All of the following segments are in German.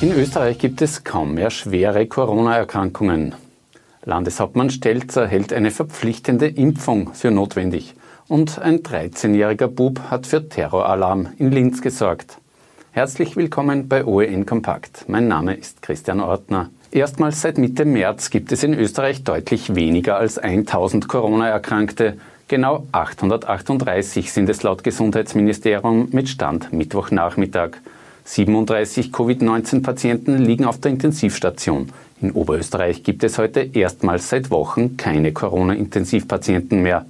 In Österreich gibt es kaum mehr schwere Corona-Erkrankungen. Landeshauptmann Stelzer hält eine verpflichtende Impfung für notwendig. Und ein 13-jähriger Bub hat für Terroralarm in Linz gesorgt. Herzlich willkommen bei OEN Kompakt. Mein Name ist Christian Ortner. Erstmals seit Mitte März gibt es in Österreich deutlich weniger als 1000 Corona-Erkrankte. Genau 838 sind es laut Gesundheitsministerium mit Stand Mittwochnachmittag. 37 Covid-19-Patienten liegen auf der Intensivstation. In Oberösterreich gibt es heute erstmals seit Wochen keine Corona-Intensivpatienten mehr.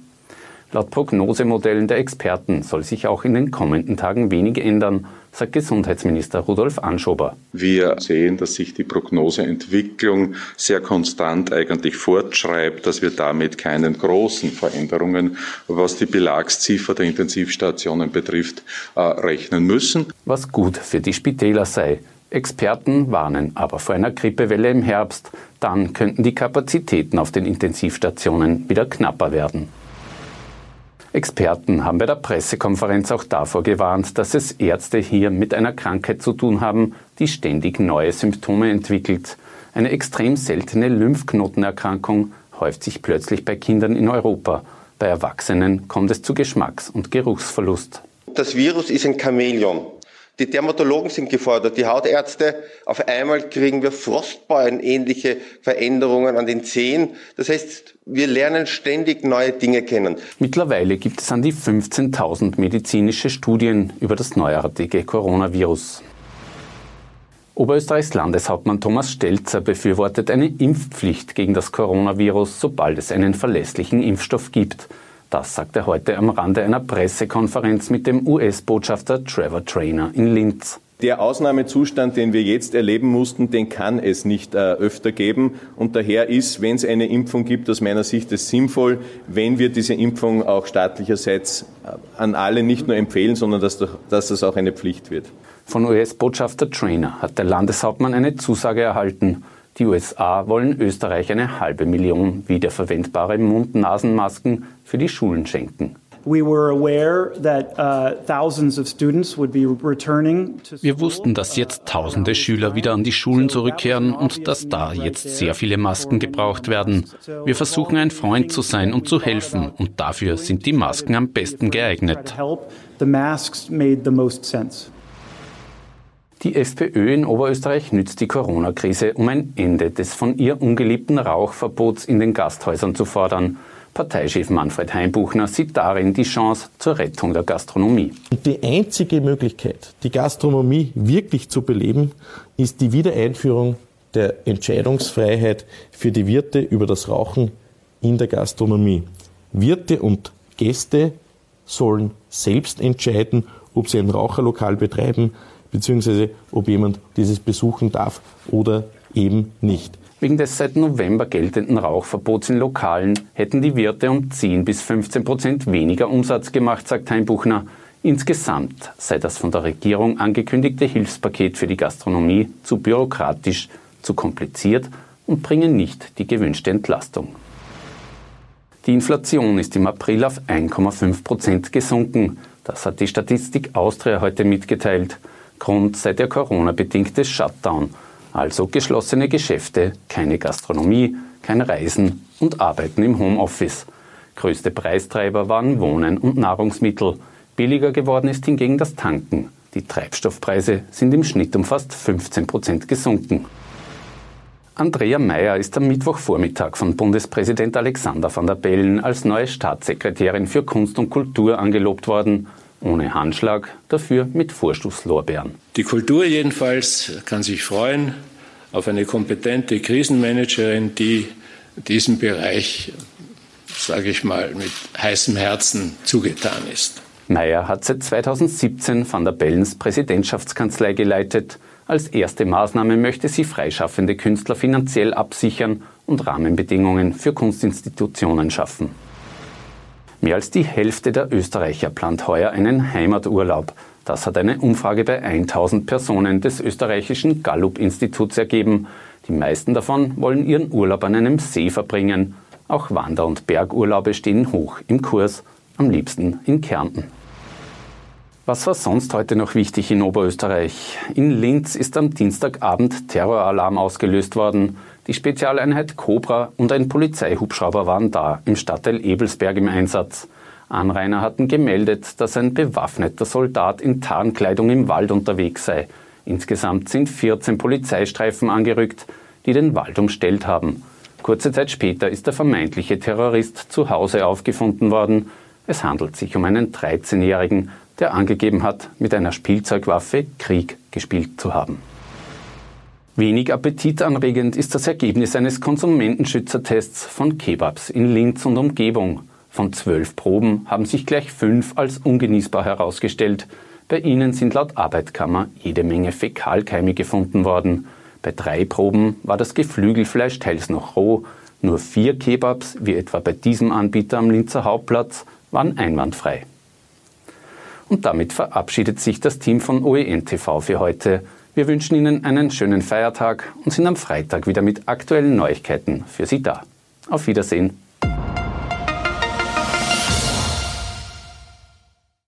Laut Prognosemodellen der Experten soll sich auch in den kommenden Tagen wenig ändern, sagt Gesundheitsminister Rudolf Anschober. Wir sehen, dass sich die Prognoseentwicklung sehr konstant eigentlich fortschreibt, dass wir damit keinen großen Veränderungen, was die Belagsziffer der Intensivstationen betrifft, äh, rechnen müssen. Was gut für die Spitäler sei. Experten warnen aber vor einer Grippewelle im Herbst. Dann könnten die Kapazitäten auf den Intensivstationen wieder knapper werden. Experten haben bei der Pressekonferenz auch davor gewarnt, dass es Ärzte hier mit einer Krankheit zu tun haben, die ständig neue Symptome entwickelt. Eine extrem seltene Lymphknotenerkrankung häuft sich plötzlich bei Kindern in Europa. Bei Erwachsenen kommt es zu Geschmacks- und Geruchsverlust. Das Virus ist ein Chamäleon. Die Dermatologen sind gefordert, die Hautärzte. Auf einmal kriegen wir Frostbeuen, ähnliche Veränderungen an den Zehen. Das heißt, wir lernen ständig neue Dinge kennen. Mittlerweile gibt es an die 15.000 medizinische Studien über das neuartige Coronavirus. Oberösterreichs Landeshauptmann Thomas Stelzer befürwortet eine Impfpflicht gegen das Coronavirus, sobald es einen verlässlichen Impfstoff gibt. Das sagt er heute am Rande einer Pressekonferenz mit dem US-Botschafter Trevor Trainer in Linz. Der Ausnahmezustand, den wir jetzt erleben mussten, den kann es nicht äh, öfter geben. Und daher ist, wenn es eine Impfung gibt, aus meiner Sicht es sinnvoll, wenn wir diese Impfung auch staatlicherseits äh, an alle nicht nur empfehlen, sondern dass, dass das auch eine Pflicht wird. Von US-Botschafter Trainer hat der Landeshauptmann eine Zusage erhalten. Die USA wollen Österreich eine halbe Million wiederverwendbare Mund-Nasen-Masken für die Schulen schenken. Uh, Wir wussten, dass jetzt tausende Schüler wieder an die Schulen zurückkehren und dass da jetzt sehr viele Masken gebraucht werden. Wir versuchen ein Freund zu sein und zu helfen und dafür sind die Masken am besten geeignet. Die FPÖ in Oberösterreich nützt die Corona-Krise, um ein Ende des von ihr ungeliebten Rauchverbots in den Gasthäusern zu fordern. Parteichef Manfred Heimbuchner sieht darin die Chance zur Rettung der Gastronomie. Die einzige Möglichkeit, die Gastronomie wirklich zu beleben, ist die Wiedereinführung der Entscheidungsfreiheit für die Wirte über das Rauchen in der Gastronomie. Wirte und Gäste sollen selbst entscheiden, ob sie ein Raucherlokal betreiben, beziehungsweise ob jemand dieses besuchen darf oder eben nicht. Wegen des seit November geltenden Rauchverbots in Lokalen hätten die Wirte um 10 bis 15 Prozent weniger Umsatz gemacht, sagt Heimbuchner. Insgesamt sei das von der Regierung angekündigte Hilfspaket für die Gastronomie zu bürokratisch, zu kompliziert und bringe nicht die gewünschte Entlastung. Die Inflation ist im April auf 1,5 Prozent gesunken. Das hat die Statistik Austria heute mitgeteilt. Grund sei der Corona-bedingte Shutdown, also geschlossene Geschäfte, keine Gastronomie, kein Reisen und Arbeiten im Homeoffice. Größte Preistreiber waren Wohnen und Nahrungsmittel. Billiger geworden ist hingegen das Tanken. Die Treibstoffpreise sind im Schnitt um fast 15 Prozent gesunken. Andrea Mayer ist am Mittwochvormittag von Bundespräsident Alexander van der Bellen als neue Staatssekretärin für Kunst und Kultur angelobt worden ohne Handschlag, dafür mit Vorschusslorbeeren. Die Kultur jedenfalls kann sich freuen auf eine kompetente Krisenmanagerin, die diesem Bereich, sage ich mal, mit heißem Herzen zugetan ist. Meyer hat seit 2017 Van der Bellens Präsidentschaftskanzlei geleitet. Als erste Maßnahme möchte sie freischaffende Künstler finanziell absichern und Rahmenbedingungen für Kunstinstitutionen schaffen. Mehr als die Hälfte der Österreicher plant heuer einen Heimaturlaub. Das hat eine Umfrage bei 1000 Personen des österreichischen Gallup-Instituts ergeben. Die meisten davon wollen ihren Urlaub an einem See verbringen. Auch Wander- und Bergurlaube stehen hoch im Kurs, am liebsten in Kärnten. Was war sonst heute noch wichtig in Oberösterreich? In Linz ist am Dienstagabend Terroralarm ausgelöst worden. Die Spezialeinheit Cobra und ein Polizeihubschrauber waren da, im Stadtteil Ebelsberg im Einsatz. Anrainer hatten gemeldet, dass ein bewaffneter Soldat in Tarnkleidung im Wald unterwegs sei. Insgesamt sind 14 Polizeistreifen angerückt, die den Wald umstellt haben. Kurze Zeit später ist der vermeintliche Terrorist zu Hause aufgefunden worden. Es handelt sich um einen 13-Jährigen, der angegeben hat, mit einer Spielzeugwaffe Krieg gespielt zu haben. Wenig appetitanregend ist das Ergebnis eines Konsumentenschützertests von Kebabs in Linz und Umgebung. Von zwölf Proben haben sich gleich fünf als ungenießbar herausgestellt. Bei ihnen sind laut Arbeitkammer jede Menge Fäkalkeime gefunden worden. Bei drei Proben war das Geflügelfleisch teils noch roh. Nur vier Kebabs, wie etwa bei diesem Anbieter am Linzer Hauptplatz, waren einwandfrei. Und damit verabschiedet sich das Team von OEN TV für heute. Wir wünschen Ihnen einen schönen Feiertag und sind am Freitag wieder mit aktuellen Neuigkeiten für Sie da. Auf Wiedersehen.